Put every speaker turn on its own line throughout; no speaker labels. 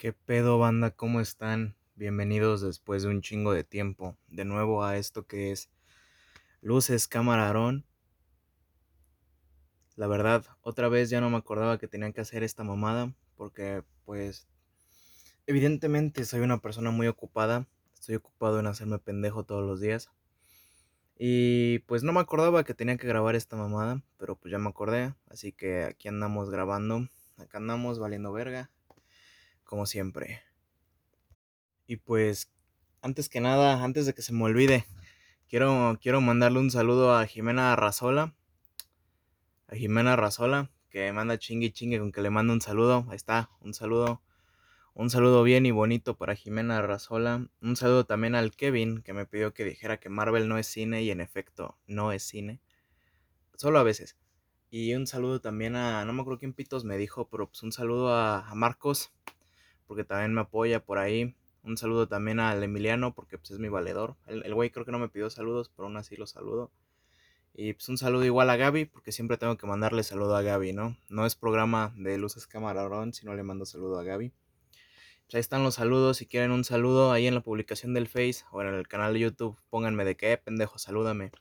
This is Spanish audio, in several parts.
¿Qué pedo, banda? ¿Cómo están? Bienvenidos después de un chingo de tiempo. De nuevo a esto que es Luces Camarón. La verdad, otra vez ya no me acordaba que tenía que hacer esta mamada. Porque, pues, evidentemente soy una persona muy ocupada. Estoy ocupado en hacerme pendejo todos los días. Y pues no me acordaba que tenía que grabar esta mamada. Pero pues ya me acordé. Así que aquí andamos grabando. Acá andamos valiendo verga. Como siempre. Y pues, antes que nada, antes de que se me olvide, quiero, quiero mandarle un saludo a Jimena Razola. A Jimena Razola, que manda chingue chingue con que le mando un saludo. Ahí está, un saludo. Un saludo bien y bonito para Jimena Razola. Un saludo también al Kevin, que me pidió que dijera que Marvel no es cine y en efecto no es cine. Solo a veces. Y un saludo también a, no me acuerdo quién pitos me dijo, pero pues un saludo a, a Marcos, porque también me apoya por ahí. Un saludo también al Emiliano, porque pues es mi valedor. El, güey creo que no me pidió saludos, pero aún así lo saludo. Y pues un saludo igual a Gaby, porque siempre tengo que mandarle saludo a Gaby, ¿no? No es programa de Luces Camarón, sino le mando saludo a Gaby. Pues ahí están los saludos. Si quieren un saludo ahí en la publicación del Face o en el canal de YouTube, pónganme de qué, pendejo, salúdame.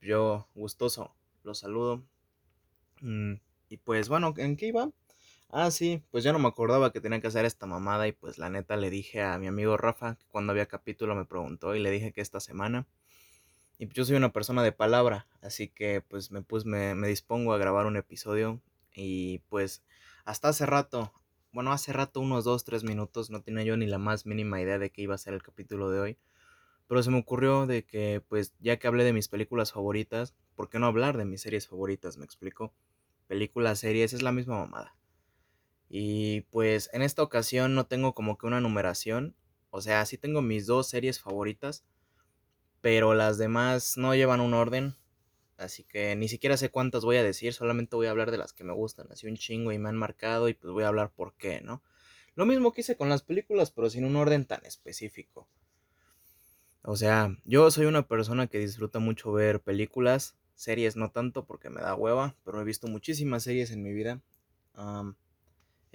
Yo, gustoso, los saludo. Mm, y pues bueno, ¿en qué iba? Ah, sí, pues ya no me acordaba que tenía que hacer esta mamada y pues la neta le dije a mi amigo Rafa que cuando había capítulo me preguntó y le dije que esta semana. Y pues yo soy una persona de palabra, así que pues me, pues, me, me dispongo a grabar un episodio y pues hasta hace rato, bueno, hace rato unos 2, 3 minutos, no tenía yo ni la más mínima idea de qué iba a ser el capítulo de hoy. Pero se me ocurrió de que, pues, ya que hablé de mis películas favoritas, ¿por qué no hablar de mis series favoritas? Me explico. Películas, series, es la misma mamada. Y pues en esta ocasión no tengo como que una numeración. O sea, sí tengo mis dos series favoritas. Pero las demás no llevan un orden. Así que ni siquiera sé cuántas voy a decir. Solamente voy a hablar de las que me gustan. Así un chingo y me han marcado. Y pues voy a hablar por qué, ¿no? Lo mismo que hice con las películas, pero sin un orden tan específico. O sea, yo soy una persona que disfruta mucho ver películas. Series no tanto porque me da hueva. Pero he visto muchísimas series en mi vida.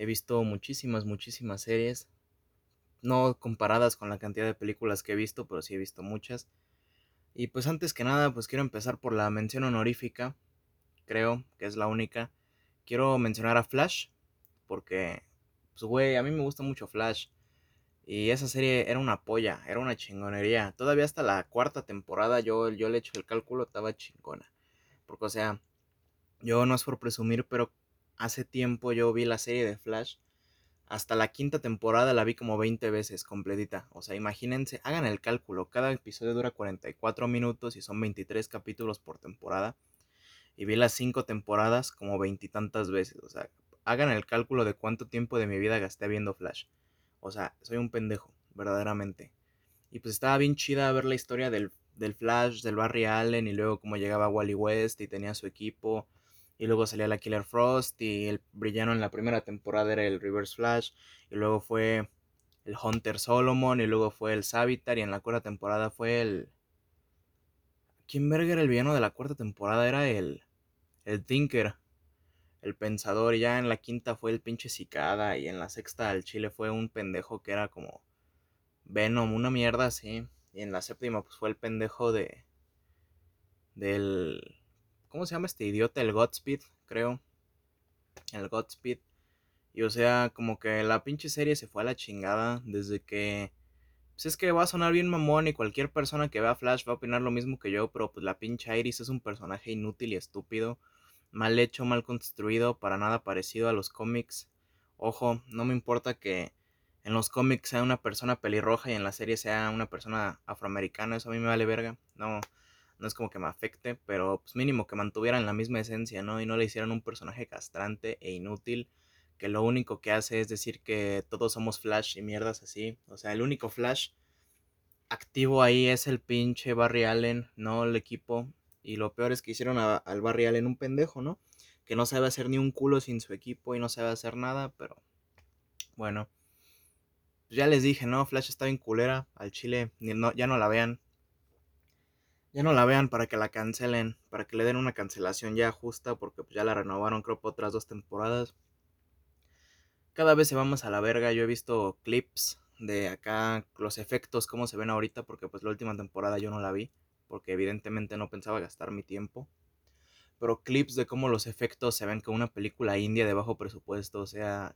He visto muchísimas, muchísimas series. No comparadas con la cantidad de películas que he visto, pero sí he visto muchas. Y pues antes que nada, pues quiero empezar por la mención honorífica. Creo que es la única. Quiero mencionar a Flash. Porque, pues güey, a mí me gusta mucho Flash. Y esa serie era una polla, era una chingonería. Todavía hasta la cuarta temporada yo, yo le echo el cálculo, estaba chingona. Porque, o sea, yo no es por presumir, pero hace tiempo yo vi la serie de Flash. Hasta la quinta temporada la vi como 20 veces completita. O sea, imagínense, hagan el cálculo. Cada episodio dura 44 minutos y son 23 capítulos por temporada. Y vi las 5 temporadas como veintitantas veces. O sea, hagan el cálculo de cuánto tiempo de mi vida gasté viendo Flash. O sea, soy un pendejo, verdaderamente. Y pues estaba bien chida ver la historia del, del Flash, del Barry Allen y luego cómo llegaba Wally West y tenía su equipo y luego salía la Killer Frost y el brillano en la primera temporada era el Reverse Flash y luego fue el Hunter Solomon y luego fue el Savitar y en la cuarta temporada fue el... ¿Quién el villano de la cuarta temporada? Era el... El Tinker, el Pensador y ya en la quinta fue el pinche Cicada y en la sexta el Chile fue un pendejo que era como Venom, una mierda así. Y en la séptima pues fue el pendejo de... Del ¿Cómo se llama este idiota? El Godspeed, creo. El Godspeed. Y o sea, como que la pinche serie se fue a la chingada desde que... Pues es que va a sonar bien mamón y cualquier persona que vea Flash va a opinar lo mismo que yo, pero pues la pinche Iris es un personaje inútil y estúpido, mal hecho, mal construido, para nada parecido a los cómics. Ojo, no me importa que en los cómics sea una persona pelirroja y en la serie sea una persona afroamericana, eso a mí me vale verga. No, no es como que me afecte, pero pues mínimo que mantuvieran la misma esencia, ¿no? Y no le hicieran un personaje castrante e inútil, que lo único que hace es decir que todos somos Flash y mierdas así. O sea, el único Flash activo ahí es el pinche Barry Allen, no el equipo. Y lo peor es que hicieron al Barry Allen un pendejo, ¿no? Que no sabe hacer ni un culo sin su equipo y no sabe hacer nada, pero bueno. Ya les dije, ¿no? Flash está bien culera. Al chile, no, ya no la vean ya no la vean para que la cancelen, para que le den una cancelación ya justa, porque pues, ya la renovaron creo por otras dos temporadas. cada vez se va más a la verga. Yo he visto clips de acá, los efectos, cómo se ven ahorita, porque pues la última temporada yo no la vi, porque evidentemente no pensaba gastar mi tiempo. Pero clips de cómo los efectos se ven como una película india de bajo presupuesto, o sea,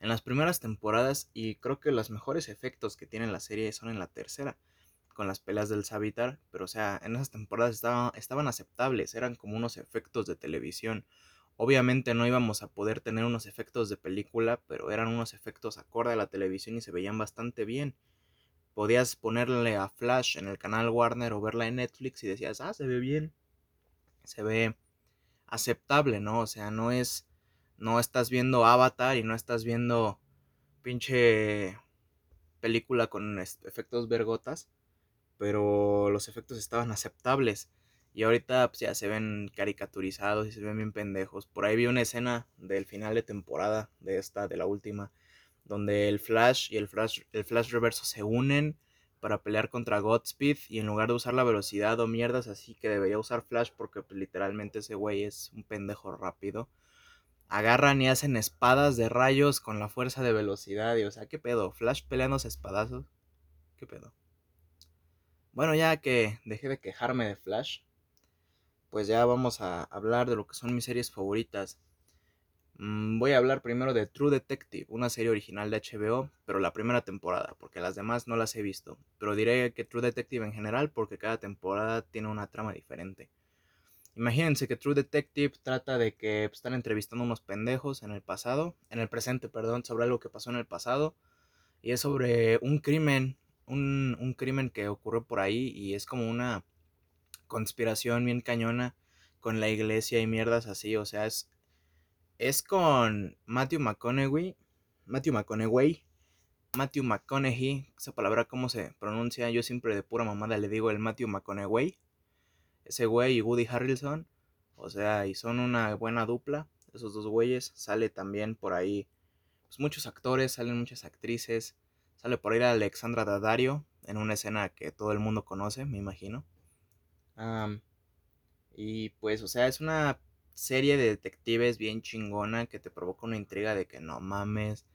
en las primeras temporadas, y creo que los mejores efectos que tiene la serie son en la tercera, con las peleas del Savitar, pero o sea, en esas temporadas estaban, aceptables, eran como unos efectos de televisión. Obviamente no íbamos a poder tener unos efectos de película, pero eran unos efectos acorde a la televisión y se veían bastante bien. Podías ponerle a Flash en el canal Warner o verla en Netflix y decías, ah, se ve bien. Se ve aceptable, ¿no? O sea, no es. No estás viendo Avatar y no estás viendo pinche película con efectos vergotas, pero los efectos estaban aceptables. Y ahorita pues, ya se ven caricaturizados y se ven bien pendejos. Por ahí vi una escena del final de temporada de esta, de la última, donde el Flash y el Flash, el Flash Reverso se unen para pelear contra Godspeed y en lugar de usar la velocidad o mierdas así que debería usar Flash porque pues, literalmente ese güey es un pendejo rápido. Agarran y hacen espadas de rayos con la fuerza de velocidad y o sea, ¿qué pedo? Flash peleándose espadazos. ¿Qué pedo? Bueno, ya que dejé de quejarme de Flash, pues ya vamos a hablar de lo que son mis series favoritas. Mm, voy a hablar primero de True Detective, una serie original de HBO, pero la primera temporada, porque las demás no las he visto. Pero diré que True Detective en general, porque cada temporada tiene una trama diferente. Imagínense que True Detective trata de que están entrevistando unos pendejos en el pasado, en el presente, perdón, sobre algo que pasó en el pasado. Y es sobre un crimen, un, un crimen que ocurrió por ahí y es como una conspiración bien cañona con la iglesia y mierdas así. O sea, es, es con Matthew McConaughey. Matthew McConaughey. Matthew McConaughey. Esa palabra, ¿cómo se pronuncia? Yo siempre de pura mamada le digo el Matthew McConaughey. Ese güey y Woody Harrelson. O sea, y son una buena dupla. Esos dos güeyes. Sale también por ahí. Pues muchos actores, salen muchas actrices. Sale por ahí Alexandra Daddario. En una escena que todo el mundo conoce, me imagino y pues, o sea, es una serie de detectives bien chingona que te provoca una intriga de que no mames,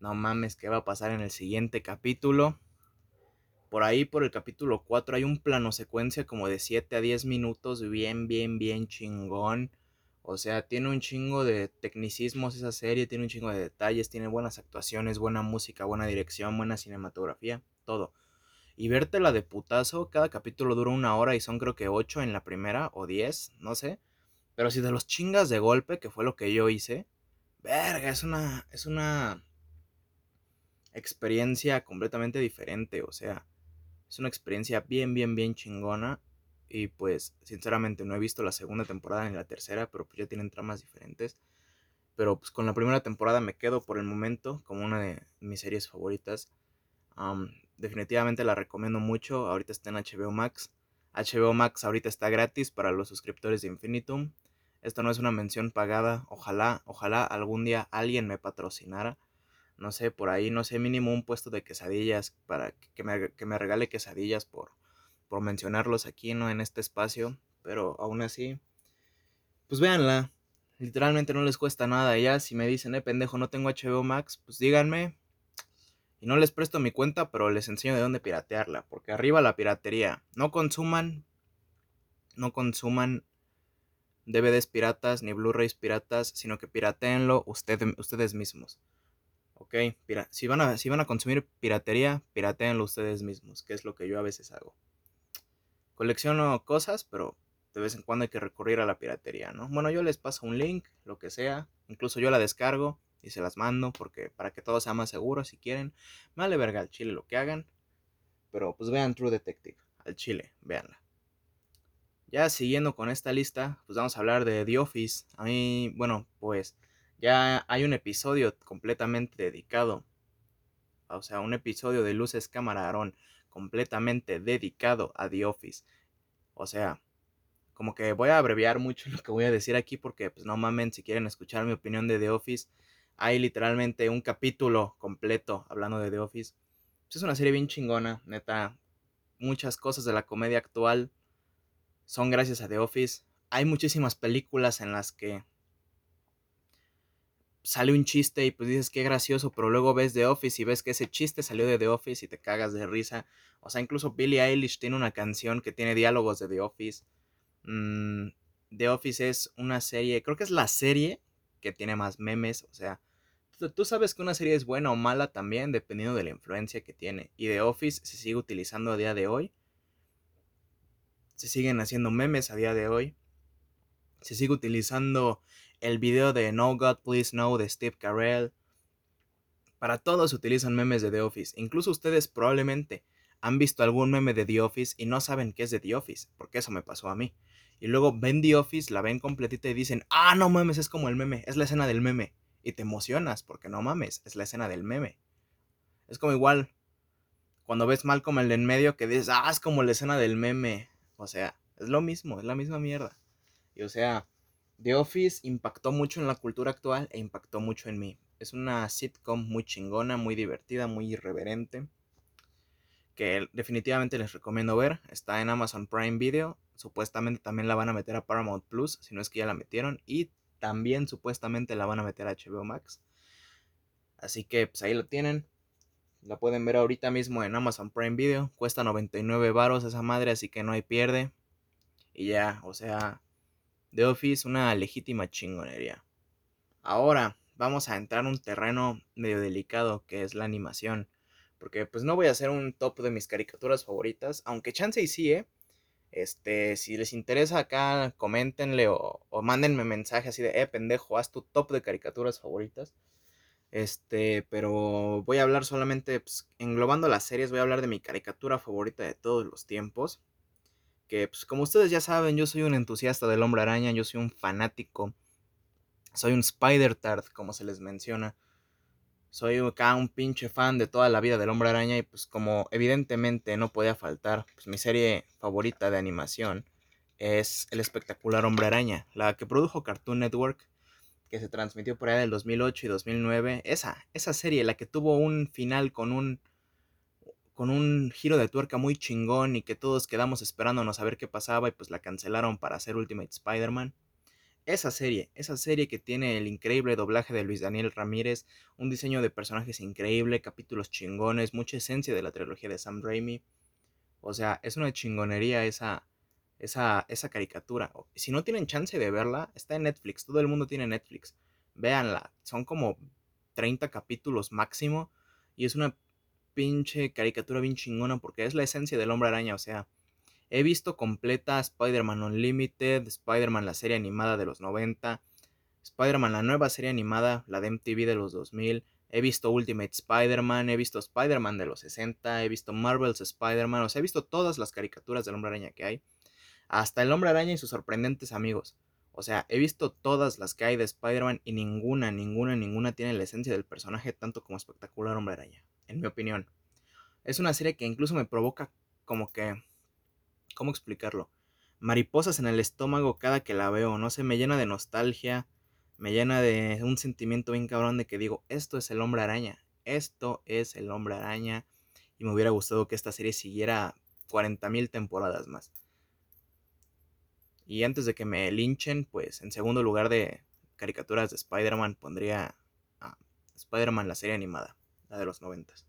no mames, ¿qué va a pasar en el siguiente capítulo? Por ahí, por el capítulo 4, hay un plano secuencia como de 7 a 10 minutos, bien, bien, bien chingón. O sea, tiene un chingo de tecnicismos esa serie, tiene un chingo de detalles, tiene buenas actuaciones, buena música, buena dirección, buena cinematografía, todo y vértela de putazo. Cada capítulo dura una hora y son creo que ocho en la primera o diez, no sé. Pero si de los chingas de golpe, que fue lo que yo hice, verga, es una, es una experiencia completamente diferente. O sea, es una experiencia bien, bien, bien chingona. Y pues, sinceramente, no he visto la segunda temporada ni la tercera, pero pues ya tienen tramas diferentes. Pero pues con la primera temporada me quedo por el momento como una de mis series favoritas definitivamente la recomiendo mucho. Ahorita está en HBO Max. HBO Max ahorita está gratis para los suscriptores de Infinitum. Esto no es una mención pagada. Ojalá, ojalá algún día alguien me patrocinara. No sé, por ahí, no sé, mínimo un puesto de quesadillas para que me, que me regale quesadillas por, por mencionarlos aquí, ¿no? En este espacio. Pero aún así, pues véanla. Literalmente no les cuesta nada. Ya si me dicen, eh, pendejo, no tengo HBO Max, pues díganme y no les presto mi cuenta, pero les enseño de dónde piratearla. Porque arriba la piratería. No consuman. No consuman DVDs piratas ni Blu-rays piratas, sino que pirateenlo ustedes mismos. ¿Ok? si, van a, si van a consumir piratería, pirateenlo ustedes mismos, que es lo que yo a veces hago. Colecciono cosas, pero de vez en cuando hay que recurrir a la piratería, ¿no? Bueno, yo les paso un link, lo que sea, incluso yo la descargo y se las mando porque para que todo sea más seguro si quieren. vale verga al chile lo que hagan. Pero pues vean True Detective, al chile, véanla. Ya siguiendo con esta lista, pues vamos a hablar de The Office. A mí, bueno, pues ya hay un episodio completamente dedicado. O sea, un episodio de Luces Cámara Aarón completamente dedicado a The Office. O sea, como que voy a abreviar mucho lo que voy a decir aquí porque, pues no mamen, si quieren escuchar mi opinión de The Office, hay literalmente un capítulo completo hablando de The Office. Pues, es una serie bien chingona, neta. Muchas cosas de la comedia actual son gracias a The Office. Hay muchísimas películas en las que sale un chiste y pues dices qué gracioso, pero luego ves The Office y ves que ese chiste salió de The Office y te cagas de risa. O sea, incluso Billie Eilish tiene una canción que tiene diálogos de The Office. Mm, The Office es una serie, creo que es la serie que tiene más memes, o sea, tú sabes que una serie es buena o mala también dependiendo de la influencia que tiene. Y The Office se sigue utilizando a día de hoy. Se siguen haciendo memes a día de hoy. Se sigue utilizando el video de No God Please No de Steve Carell. Para todos utilizan memes de The Office. Incluso ustedes probablemente han visto algún meme de The Office y no saben qué es de The Office, porque eso me pasó a mí. Y luego ven The Office, la ven completita y dicen, ah, no mames, es como el meme, es la escena del meme. Y te emocionas, porque no mames, es la escena del meme. Es como igual cuando ves mal como el de en medio que dices, ah, es como la escena del meme. O sea, es lo mismo, es la misma mierda. Y o sea, The Office impactó mucho en la cultura actual e impactó mucho en mí. Es una sitcom muy chingona, muy divertida, muy irreverente. Que definitivamente les recomiendo ver. Está en Amazon Prime Video. Supuestamente también la van a meter a Paramount Plus, si no es que ya la metieron. Y también supuestamente la van a meter a HBO Max. Así que pues ahí lo tienen. La pueden ver ahorita mismo en Amazon Prime Video. Cuesta 99 varos esa madre, así que no hay pierde. Y ya, o sea, The Office, una legítima chingonería. Ahora vamos a entrar en un terreno medio delicado que es la animación. Porque pues no voy a hacer un top de mis caricaturas favoritas. Aunque chance y sí, ¿eh? Este, si les interesa acá, coméntenle o, o mándenme mensaje así de, eh, pendejo, haz tu top de caricaturas favoritas. Este, pero voy a hablar solamente, pues, englobando las series, voy a hablar de mi caricatura favorita de todos los tiempos que pues como ustedes ya saben, yo soy un entusiasta del hombre araña, yo soy un fanático, soy un Spider-Tard, como se les menciona. Soy acá un pinche fan de toda la vida del hombre araña y pues como evidentemente no podía faltar, pues mi serie favorita de animación es El espectacular hombre araña, la que produjo Cartoon Network, que se transmitió por allá del 2008 y 2009. Esa, esa serie, la que tuvo un final con un con un giro de tuerca muy chingón y que todos quedamos esperándonos a ver qué pasaba y pues la cancelaron para hacer Ultimate Spider-Man. Esa serie, esa serie que tiene el increíble doblaje de Luis Daniel Ramírez, un diseño de personajes increíble, capítulos chingones, mucha esencia de la trilogía de Sam Raimi. O sea, es una chingonería esa, esa, esa caricatura. Si no tienen chance de verla, está en Netflix, todo el mundo tiene Netflix. Véanla, son como 30 capítulos máximo y es una pinche caricatura bien chingona porque es la esencia del hombre araña, o sea, he visto completa Spider-Man Unlimited, Spider-Man la serie animada de los 90, Spider-Man la nueva serie animada, la de MTV de los 2000, he visto Ultimate Spider-Man, he visto Spider-Man de los 60, he visto Marvel's Spider-Man, o sea, he visto todas las caricaturas del hombre araña que hay, hasta el hombre araña y sus sorprendentes amigos. O sea, he visto todas las que hay de Spider-Man y ninguna, ninguna, ninguna tiene la esencia del personaje tanto como espectacular hombre araña en mi opinión. Es una serie que incluso me provoca como que... ¿Cómo explicarlo? Mariposas en el estómago cada que la veo, no sé, me llena de nostalgia, me llena de un sentimiento bien cabrón de que digo, esto es el hombre araña, esto es el hombre araña, y me hubiera gustado que esta serie siguiera 40.000 temporadas más. Y antes de que me linchen, pues en segundo lugar de caricaturas de Spider-Man pondría a Spider-Man la serie animada la de los noventas.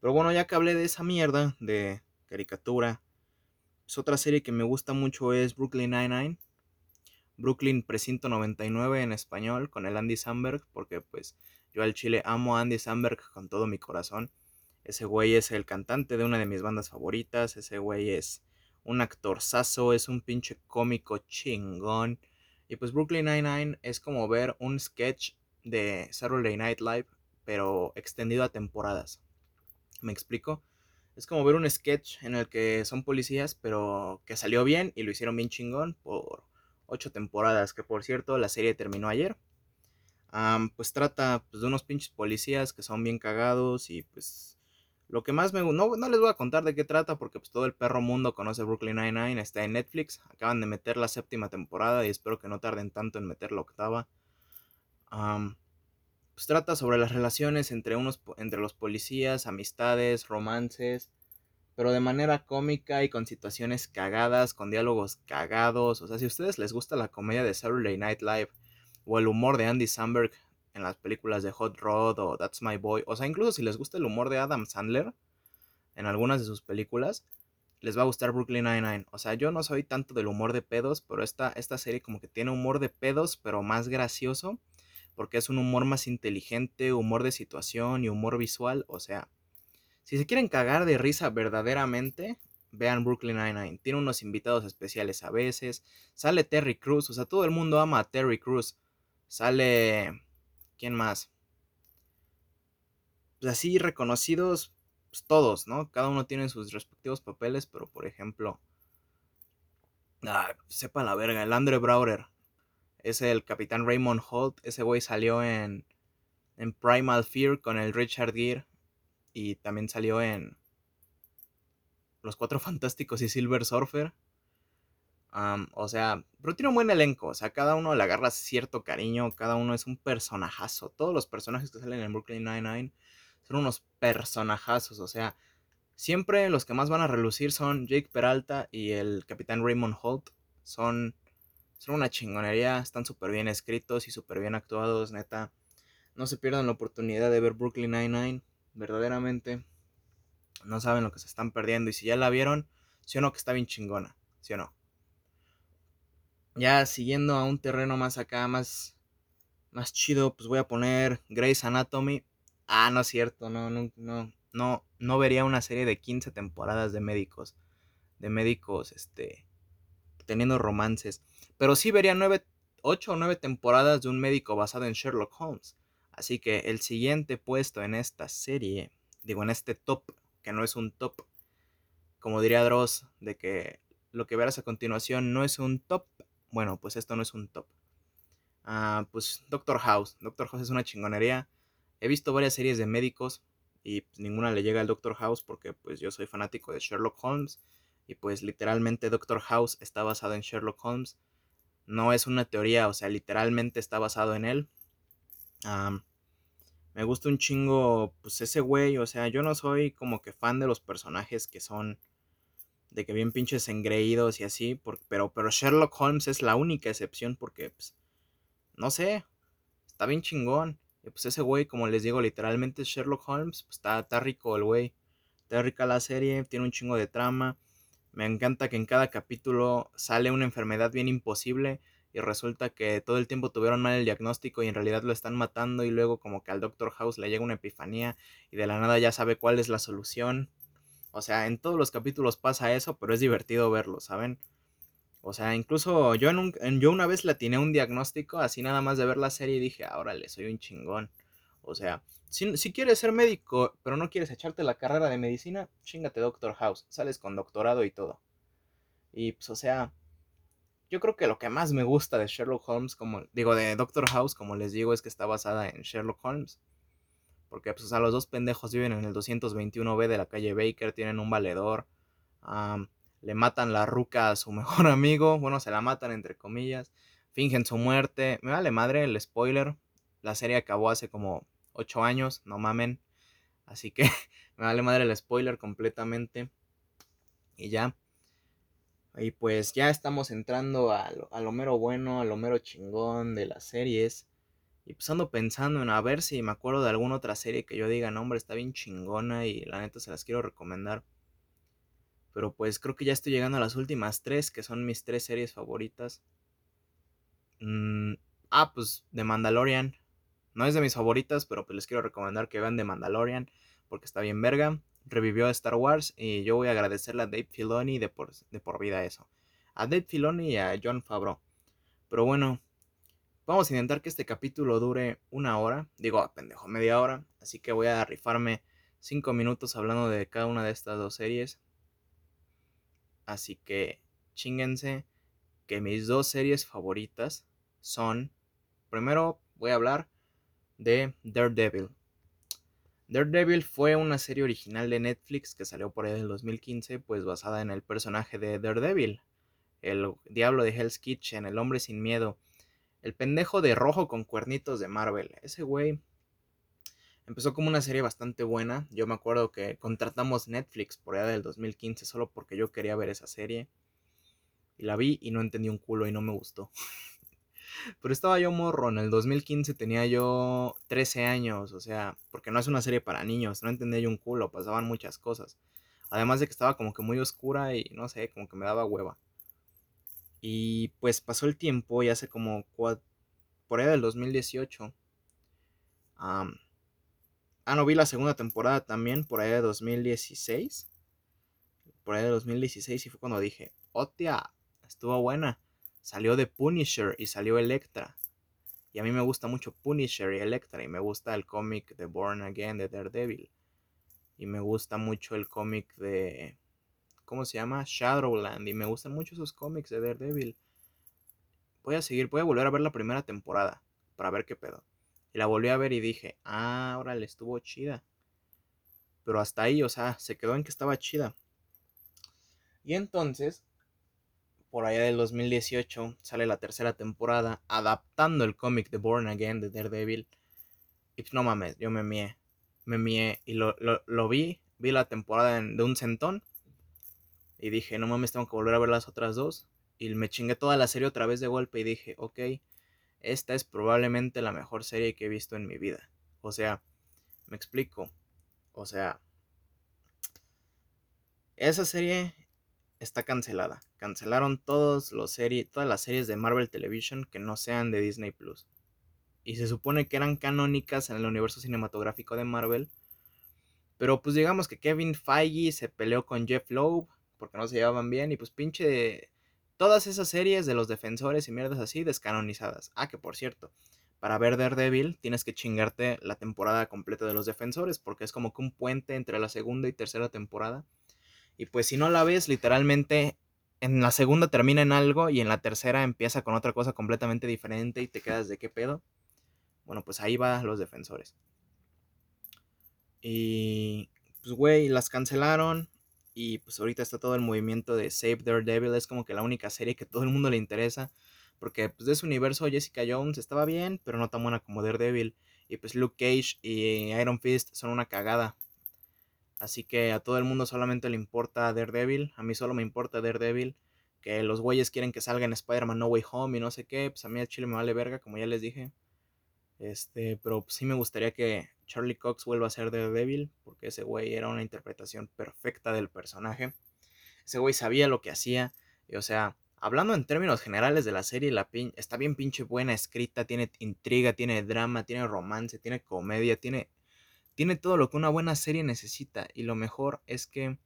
Pero bueno, ya que hablé de esa mierda de caricatura, pues otra serie que me gusta mucho es Brooklyn Nine-Nine. Brooklyn Precinto 99 en español con el Andy Samberg, porque pues yo al chile amo a Andy Samberg con todo mi corazón. Ese güey es el cantante de una de mis bandas favoritas, ese güey es un actorzazo, es un pinche cómico chingón. Y pues Brooklyn Nine-Nine es como ver un sketch de Saturday Night Live pero extendido a temporadas. ¿Me explico? Es como ver un sketch en el que son policías, pero que salió bien y lo hicieron bien chingón por ocho temporadas, que por cierto la serie terminó ayer. pues trata pues, de unos pinches policías que son bien cagados y pues lo que más me no, no les voy a contar de qué trata porque pues todo el perro mundo conoce Brooklyn Nine-Nine, está en Netflix, acaban de meter la séptima temporada y espero que no tarden tanto en meter la octava pues trata sobre las relaciones entre, unos, entre los policías, amistades, romances, pero de manera cómica y con situaciones cagadas, con diálogos cagados. O sea, si a ustedes les gusta la comedia de Saturday Night Live o el humor de Andy Samberg en las películas de Hot Rod o That's My Boy. O sea, incluso si les gusta el humor de Adam Sandler en algunas de sus películas, les va a gustar Brooklyn Nine-Nine. O sea, yo no soy tanto del humor de pedos, pero esta, esta serie como que tiene humor de pedos, pero más gracioso, porque es un humor más inteligente, humor de situación y humor visual. O sea, si se quieren cagar de risa verdaderamente, vean Brooklyn Nine-Nine. Tiene unos invitados especiales a veces. Sale Terry Cruz, o sea, todo el mundo ama a Terry Cruz. Sale... ¿Quién más? Pues así reconocidos pues, todos, ¿no? Cada uno tiene sus respectivos papeles, pero por ejemplo, sepa la verga, el Andre Brauer es el capitán Raymond Holt, ese güey salió en, en Primal Fear con el Richard Gere y también salió en Los Cuatro Fantásticos y Silver Surfer. o sea, pero tiene un buen elenco. O sea, cada uno le agarra cierto cariño. Cada uno es un personajazo. Todos los personajes que salen en Brooklyn Nine-Nine son unos personajazos, o sea, siempre los que más van a relucir son Jake Peralta y el capitán Raymond Holt. Son, son una chingonería, están súper bien escritos y súper bien actuados, neta. No se pierdan la oportunidad de ver Brooklyn Nine-Nine, verdaderamente. No saben lo que se están perdiendo y si ya la vieron, sí o no que está bien chingona, sí o no. Ya siguiendo a un terreno más acá, más, más chido, pues voy a poner Grey's Anatomy. Ah, no es cierto, no, no, no, no, no vería una serie de 15 temporadas de médicos, de médicos, este, teniendo romances. Pero sí vería 9, 8 o 9 temporadas de un médico basado en Sherlock Holmes. Así que el siguiente puesto en esta serie, digo en este top, que no es un top, como diría Dross, de que lo que verás a continuación no es un top, bueno, pues esto no es un top. Ah, pues Doctor House. Doctor House es una chingonería. He visto varias series de médicos y pues, ninguna le llega al Doctor House porque pues yo soy fanático de Sherlock Holmes y pues literalmente Doctor House está basado en Sherlock Holmes. No es una teoría, o sea, literalmente está basado en él. me gusta un chingo, pues ese güey, o sea, yo no soy como que fan de los personajes que son de que bien pinches engreídos y así, pero, pero Sherlock Holmes es la única excepción porque, pues, no sé, está bien chingón pues ese güey, como les digo, literalmente Sherlock Holmes. Pues está, está rico el güey. Está rica la serie, tiene un chingo de trama. Me encanta que en cada capítulo sale una enfermedad bien imposible y resulta que todo el tiempo tuvieron mal el diagnóstico y en realidad lo están matando y luego como que al Doctor House le llega una epifanía y de la nada ya sabe cuál es la solución. O sea, en todos los capítulos pasa eso, pero es divertido verlo, ¿saben? O sea, incluso yo, en un, yo una vez la tiene un diagnóstico, así nada más de ver la serie y dije, ahora le soy un chingón. O sea, si, si, quieres ser médico, pero no quieres echarte la carrera de medicina, chingate Doctor House, sales con doctorado y todo. Y pues, o sea, yo creo que lo que más me gusta de Sherlock Holmes, como digo, de Doctor House, como les digo, es que está basada en Sherlock Holmes. Porque, pues, o sea, los dos pendejos viven en el 221B de la calle Baker, tienen un valedor le matan la ruca a su mejor amigo, bueno, se la matan entre comillas, fingen su muerte, me vale madre el spoiler, la serie acabó hace como 8 años, no mamen, así que me vale madre el spoiler completamente y ya. Y pues ya estamos entrando a lo, a lo mero bueno, a lo mero chingón de las series. Y pues ando pensando en a ver si me acuerdo de alguna otra serie que yo diga, no hombre, está bien chingona y la neta se las quiero recomendar. Pero pues creo que ya estoy llegando a las últimas tres, que son mis tres series favoritas. Mm, ah, pues The Mandalorian. No es de mis favoritas, pero pues les quiero recomendar que vean The Mandalorian, porque está bien verga. Revivió Star Wars y yo voy a agradecerle a Dave Filoni de por, de por vida eso. A Dave Filoni y a John Favreau. Pero bueno, vamos a intentar que este capítulo dure una hora. Digo, pendejo, media hora. Así que voy a rifarme cinco minutos hablando de cada una de estas dos series. Así que chinguense que mis dos series favoritas son, primero voy a hablar de Daredevil. Daredevil fue una serie original de Netflix que salió por ahí en el 2015, pues basada en el personaje de Daredevil, el diablo de Hell's Kitchen, el hombre sin miedo, el pendejo de rojo con cuernitos de Marvel. Ese güey Empezó como una serie bastante buena. Yo me acuerdo que contratamos Netflix por allá del 2015 solo porque yo quería ver esa serie. Y la vi y no entendí un culo y no me gustó. Pero estaba yo morro, en el 2015 tenía yo 13 años, o sea, porque no es una serie para niños, no entendía yo un culo, pasaban muchas cosas. Además de que estaba como que muy oscura y no sé, como que me daba hueva. Y pues pasó el tiempo y hace como por ahí del 2018. ah, no, vi la segunda temporada también, por ahí de 2016. Por ahí de 2016 y fue cuando dije, hostia, estuvo buena. Salió de Punisher y salió Electra. Y a mí me gusta mucho Punisher y Electra. Y me gusta el cómic de Born Again de Daredevil. Y me gusta mucho el cómic de ¿cómo se llama? Shadowland. Y me gustan mucho esos cómics de Daredevil. Voy a seguir, voy a volver a ver la primera temporada para ver qué pedo. Y la volví a ver y dije, ah, ahora le estuvo chida. Pero hasta ahí, o sea, se quedó en que estaba chida. Y entonces, por allá del 2018, sale la tercera temporada adaptando el cómic de Born Again de Daredevil. Y pues, no mames, yo me mié. Me mié y lo, lo vi. Vi la temporada de un centón. Y dije, no mames, tengo que volver a ver las otras dos. Y me chingué toda la serie otra vez de golpe y dije, ok, esta es probablemente la mejor serie que he visto en mi vida. O sea, me explico. O sea, esa serie está cancelada. Cancelaron todos los todas las series de Marvel Television que no sean de Disney Plus. Y se supone que eran canónicas en el universo cinematográfico de Marvel. Pero pues digamos que Kevin Feige se peleó con Jeff Loeb porque no se llevaban bien y pues pinche todas esas series de los defensores y mierdas así descanonizadas. Ah, que por cierto, para ver Daredevil tienes que chingarte la temporada completa de los defensores porque es como que un puente entre la segunda y tercera temporada. Y pues si no la ves, literalmente en la segunda termina en algo y en la tercera empieza con otra cosa completamente diferente y te quedas de qué pedo. Bueno, pues ahí va los defensores. Y pues güey, las cancelaron. Y pues ahorita está todo el movimiento de Save Daredevil. Es como que la única serie que todo el mundo le interesa. Porque pues de ese universo Jessica Jones estaba bien, pero no tan buena como Daredevil. Y pues Luke Cage y Iron Fist son una cagada. Así que a todo el mundo solamente le importa Daredevil. A mí solo me importa Daredevil. Que los güeyes quieren que salga en Spider-Man No Way Home y no sé qué. Pues a mí a Chile me vale verga, como ya les dije. Este, pero sí me gustaría que Charlie Cox vuelva a ser Daredevil, porque ese güey era una interpretación perfecta del personaje. Ese güey sabía lo que hacía, y o sea, hablando en términos generales de la serie, la pin está bien pinche buena escrita, tiene intriga, tiene drama, tiene romance, tiene comedia, tiene, tiene todo lo que una buena serie necesita, y lo mejor es que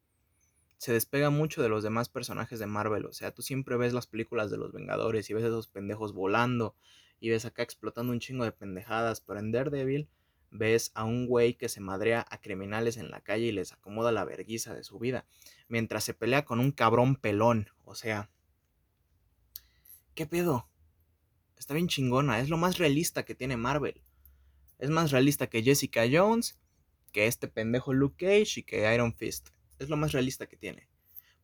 se despega mucho de los demás personajes de Marvel, o sea, tú siempre ves las películas de los Vengadores y ves esos pendejos volando y ves acá explotando un chingo de pendejadas, pero en Daredevil ves a un güey que se madrea a criminales en la calle y les acomoda la verguiza de su vida, mientras se pelea con un cabrón pelón, o sea, ¿qué pedo? Está bien chingona, es lo más realista que tiene Marvel. Es más realista que Jessica Jones, que este pendejo Luke Cage y que Iron Fist. Es lo más realista que tiene.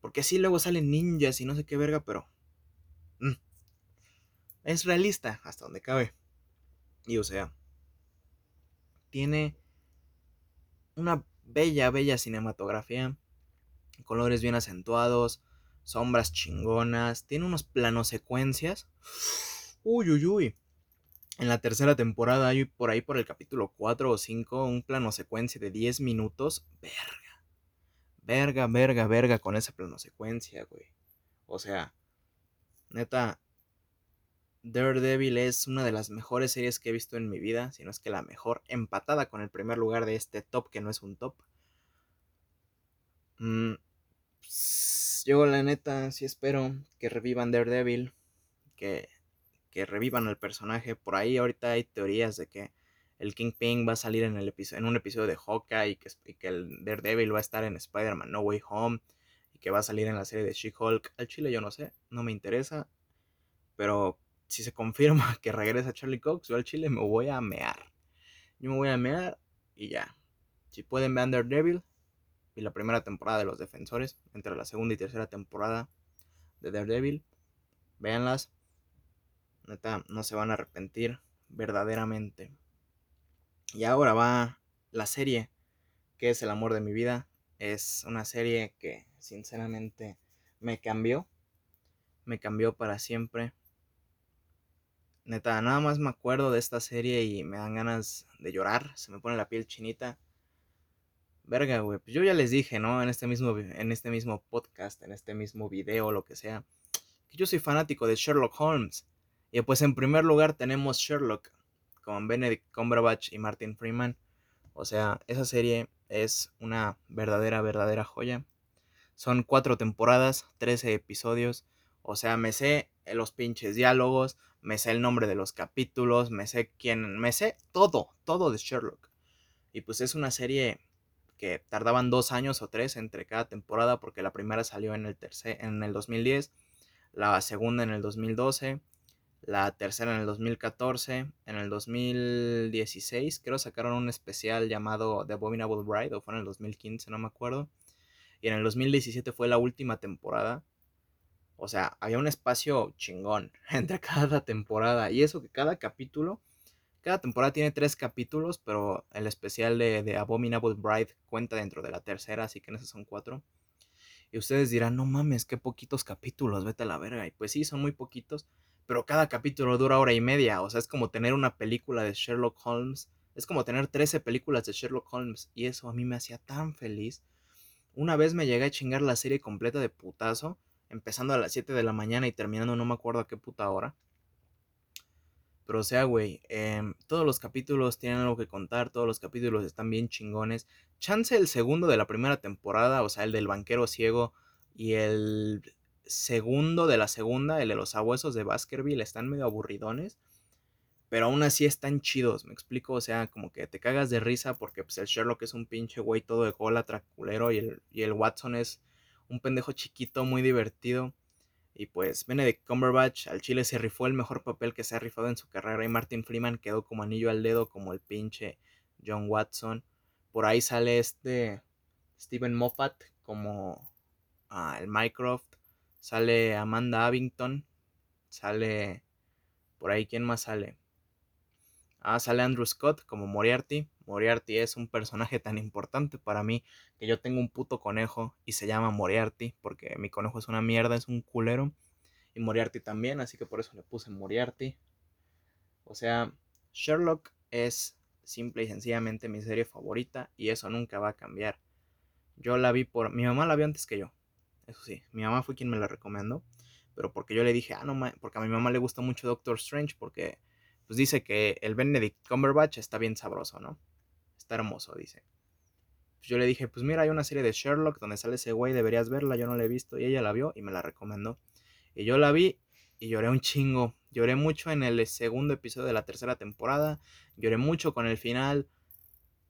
Porque así luego salen ninjas y no sé qué verga, pero... Mm, es realista hasta donde cabe. Y o sea, tiene una bella, bella cinematografía, colores bien acentuados, sombras chingonas, tiene unos planos secuencias. Uy, uy, uy. En la tercera temporada hay por ahí por el capítulo 4 o 5 un plano secuencia de 10 minutos. Verga. Verga, verga, verga con esa plano secuencia, güey. O sea, neta, Daredevil es una de las mejores series que he visto en mi vida, si no es que la mejor, empatada con el primer lugar de este top que no es un top. Mm, yo la neta sí espero que revivan Daredevil, que, revivan al personaje. Por ahí ahorita hay teorías de que el Kingpin va a salir en, el en un episodio de Hawkeye y que, y que el Daredevil va a estar en Spider-Man No Way Home y que va a salir en la serie de She-Hulk. Al chile yo no sé, no me interesa, pero si se confirma que regresa Charlie Cox, yo al Chile me voy a mear. Yo me voy a mear y ya. Si pueden ver Daredevil y la primera temporada de Los Defensores, entre la segunda y tercera temporada de Daredevil, véanlas. Neta, no se van a arrepentir verdaderamente. Y ahora va la serie que es El amor de mi vida. Es una serie que sinceramente me cambió. Me cambió para siempre Neta, nada más me acuerdo de esta serie y me dan ganas de llorar. Se me pone la piel chinita. Verga, güey. Pues yo ya les dije, ¿no? En este mismo, en este mismo podcast, en este mismo video, lo que sea, que yo soy fanático de Sherlock Holmes. Y pues en primer lugar tenemos Sherlock con Benedict Cumberbatch y Martin Freeman. O sea, esa serie es una verdadera, verdadera joya. Son cuatro temporadas, 13 episodios. O sea, me sé los pinches diálogos, me sé el nombre de los capítulos, me sé quién, me sé todo, todo de Sherlock. Y pues es una serie que tardaban dos años o tres entre cada temporada porque la primera salió en el, tercer, en el 2010, la segunda en el 2012, la tercera en el 2014, en el 2016 creo sacaron un especial llamado The Abominable Bride o fue en el 2015, no me acuerdo. Y en el 2017 fue la última temporada o sea, había un espacio chingón entre cada temporada. Y eso que cada capítulo, cada temporada tiene tres capítulos, pero el especial de, Abominable Bride cuenta dentro de la tercera, así que en esos son cuatro. Y ustedes dirán, no mames, qué poquitos capítulos, vete a la verga. Y pues sí, son muy poquitos, pero cada capítulo dura hora y media. O sea, es como tener una película de Sherlock Holmes. Es como tener 13 películas de Sherlock Holmes. Y eso a mí me hacía tan feliz. Una vez me llegué a chingar la serie completa de putazo empezando a las 7 de la mañana y terminando no me acuerdo a qué puta hora. Pero o sea, güey, em, todos los capítulos tienen algo que contar, todos los capítulos están bien chingones. Chance el segundo de la primera temporada, o sea, el del banquero ciego y el segundo de la segunda, el de los abuesos de Baskerville, están medio aburridones. Pero aún así están chidos, me explico, o sea, como que te cagas de risa porque pues, el Sherlock es un pinche güey todo de cola, traculero y el, y el Watson es un pendejo chiquito, muy divertido. Y pues Benedict Cumberbatch al chile se rifó el mejor papel que se ha rifado en su carrera y Martin Freeman quedó como anillo al dedo como el pinche John Watson. Por ahí sale este Steven Moffat como ah, el Mycroft. Sale Amanda Abington. Sale... Por ahí, ¿quién más sale? Ah, sale Andrew Scott como Moriarty. Moriarty es un personaje tan importante para mí que yo tengo un puto conejo y se llama Moriarty porque mi conejo es una mierda, es un culero. Y Moriarty también, así que por eso le puse Moriarty. O sea, Sherlock es simple y sencillamente mi serie favorita y eso nunca va a cambiar. Yo la vi por... Mi mamá la vio antes que yo. Eso sí, mi mamá fue quien me la recomendó. Pero porque yo le dije, ah, no, porque a mi mamá le gusta mucho Doctor Strange porque pues dice que el Benedict Cumberbatch está bien sabroso, ¿no? Está hermoso, dice. Pues yo le dije, pues mira, hay una serie de Sherlock donde sale ese güey, deberías verla, yo no la he visto. Y ella la vio y me la recomendó. Y yo la vi y lloré un chingo. Lloré mucho en el segundo episodio de la tercera temporada. Lloré mucho con el final.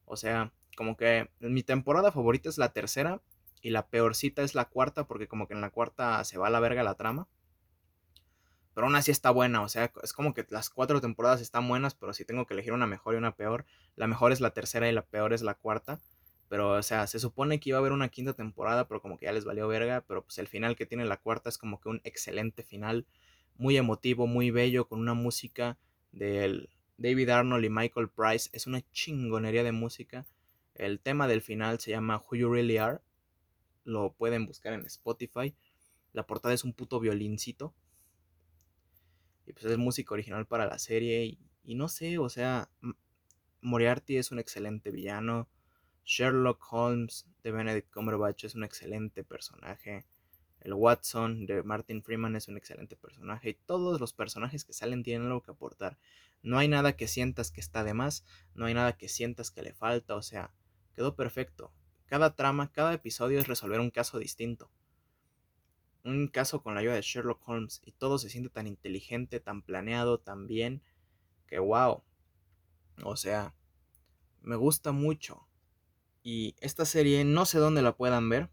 O sea, como que mi temporada favorita es la tercera y la peorcita es la cuarta porque como que en la cuarta se va a la verga la trama pero aún así está buena, o sea, es como que las cuatro temporadas están buenas, pero si tengo que elegir una mejor y una peor, la mejor es la tercera y la peor es la cuarta. Pero, o sea, se supone que iba a haber una quinta temporada, pero como que ya les valió verga. Pero pues el final que tiene la cuarta es como que un excelente final. Muy emotivo, muy bello, con una música del David Arnold y Michael Price. Es una chingonería de música. El tema del final se llama Who You Really Are. Lo pueden buscar en Spotify. La portada es un puto violincito. Y pues es música original para la serie. Y, no sé, o sea, Moriarty es un excelente villano. Sherlock Holmes de Benedict Cumberbatch es un excelente personaje. El Watson de Martin Freeman es un excelente personaje. Y todos los personajes que salen tienen algo que aportar. No hay nada que sientas que está de más. No hay nada que sientas que le falta. O sea, quedó perfecto. Cada trama, cada episodio es resolver un caso distinto un caso con la ayuda de Sherlock Holmes y todo se siente tan inteligente, tan planeado, tan bien, que wow. O sea, me gusta mucho. Y esta serie no sé dónde la puedan ver.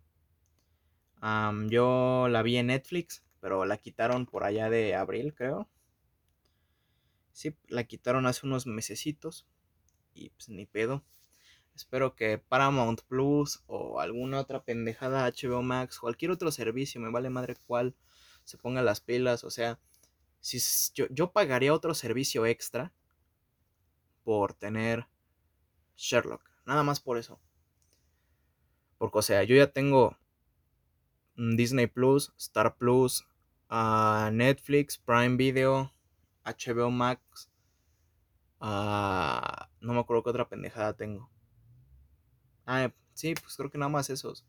yo la vi en Netflix, pero la quitaron por allá de abril, creo. Sí, la quitaron hace unos mesecitos. Y pues ni pedo. Espero que Paramount Plus o alguna otra pendejada HBO Max, cualquier otro servicio, me vale madre cuál, se ponga las pilas. O sea, si yo, yo pagaría otro servicio extra por tener Sherlock. Nada más por eso. Porque, o sea, yo ya tengo Disney Plus, Star Plus, ah, Netflix, Prime Video, HBO Max. Ah, no me acuerdo qué otra pendejada tengo. Ah, sí, pues creo que nada más esos.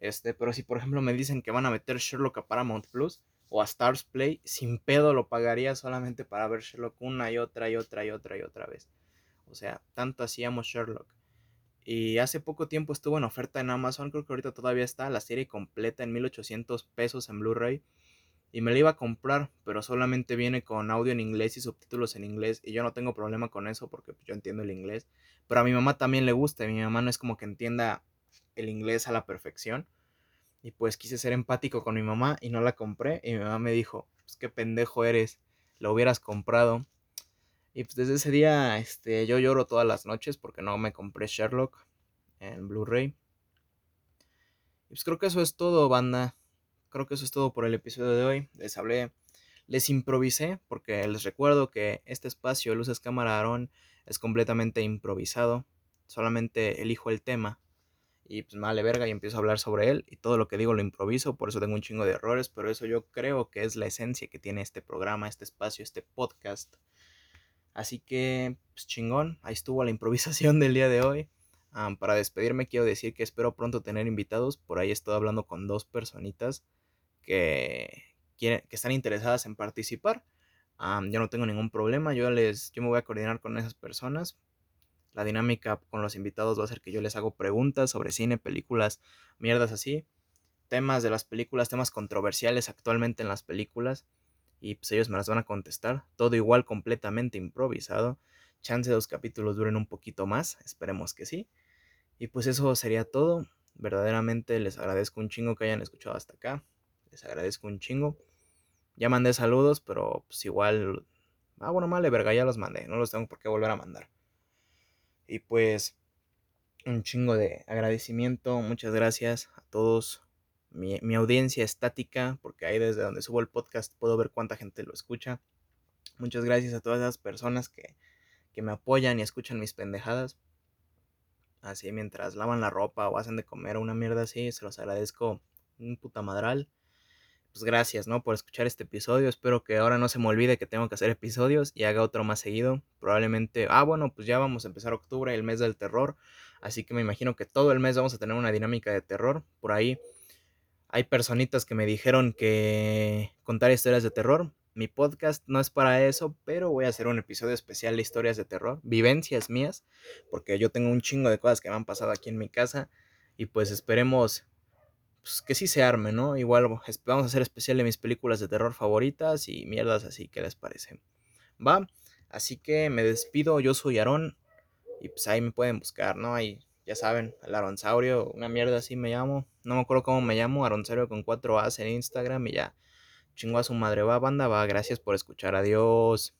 Este, pero si por ejemplo me dicen que van a meter Sherlock a Paramount Plus o a Stars Play, sin pedo lo pagaría solamente para ver Sherlock una y otra y otra y otra y otra vez. O sea, tanto hacíamos Sherlock. Y hace poco tiempo estuvo en oferta en Amazon, creo que ahorita todavía está la serie completa en 1800 pesos en Blu-ray. Y me la iba a comprar, pero solamente viene con audio en inglés y subtítulos en inglés. Y yo no tengo problema con eso porque pues, yo entiendo el inglés. Pero a mi mamá también le gusta y mi mamá no es como que entienda el inglés a la perfección. Y pues quise ser empático con mi mamá y no la compré. Y mi mamá me dijo, pues qué pendejo eres, lo hubieras comprado. Y pues desde ese día este, yo lloro todas las noches porque no me compré Sherlock en Blu-ray. Y pues creo que eso es todo, banda. Creo que eso es todo por el episodio de hoy. Les hablé, les improvisé porque les recuerdo que este espacio, Luces Cámara Aarón, es completamente improvisado. Solamente elijo el tema y pues me vale verga y empiezo a hablar sobre él y todo lo que digo lo improviso, por eso tengo un chingo de errores, pero eso yo creo que es la esencia que tiene este programa, este espacio, este podcast. Así que, pues chingón, ahí estuvo la improvisación del día de hoy. para despedirme quiero decir que espero pronto tener invitados, por ahí estoy hablando con dos personitas que, quieren, que están interesadas en participar. yo no tengo ningún problema, yo, les, yo me voy a coordinar con esas personas la dinámica con los invitados va a ser que yo les hago preguntas sobre cine, películas, mierdas así, temas de las películas, temas controversiales actualmente en las películas, y pues ellos me las van a contestar. Todo igual completamente improvisado. Chance de los capítulos duren un poquito más, esperemos que sí. Y pues eso sería todo. Verdaderamente les agradezco un chingo que hayan escuchado hasta acá. Les agradezco un chingo. Ya mandé saludos, pero pues igual... Ah, bueno, vale, verga, ya los mandé. No los tengo por qué volver a mandar. Y pues un chingo de agradecimiento, muchas gracias a todos. Mi, audiencia estática, porque ahí desde donde subo el podcast puedo ver cuánta gente lo escucha. Muchas gracias a todas esas personas que, que me apoyan y escuchan mis pendejadas. Así mientras lavan la ropa o hacen de comer una mierda así, se los agradezco un puta madral pues gracias, ¿no? Por escuchar este episodio. Espero que ahora no se me olvide que tengo que hacer episodios y haga otro más seguido. Probablemente, ah, bueno, pues ya vamos a empezar octubre, el mes del terror. Así que me imagino que todo el mes vamos a tener una dinámica de terror. Por ahí hay personitas que me dijeron que contar historias de terror. Mi podcast no es para eso, pero voy a hacer un episodio especial de historias de terror, vivencias mías, porque yo tengo un chingo de cosas que me han pasado aquí en mi casa y pues esperemos pues, que sí se arme, ¿no? Igual vamos a hacer especial de mis películas de terror favoritas y mierdas así, ¿qué les parece? Va, así que me despido, yo soy Aarón y pues ahí me pueden buscar, ¿no? Ahí ya saben, el Aronsaurio, una mierda así me llamo, no me acuerdo cómo me llamo, Aronsaurio con 4 As en Instagram y ya, chingo a su madre, va banda, va, gracias por escuchar, adiós.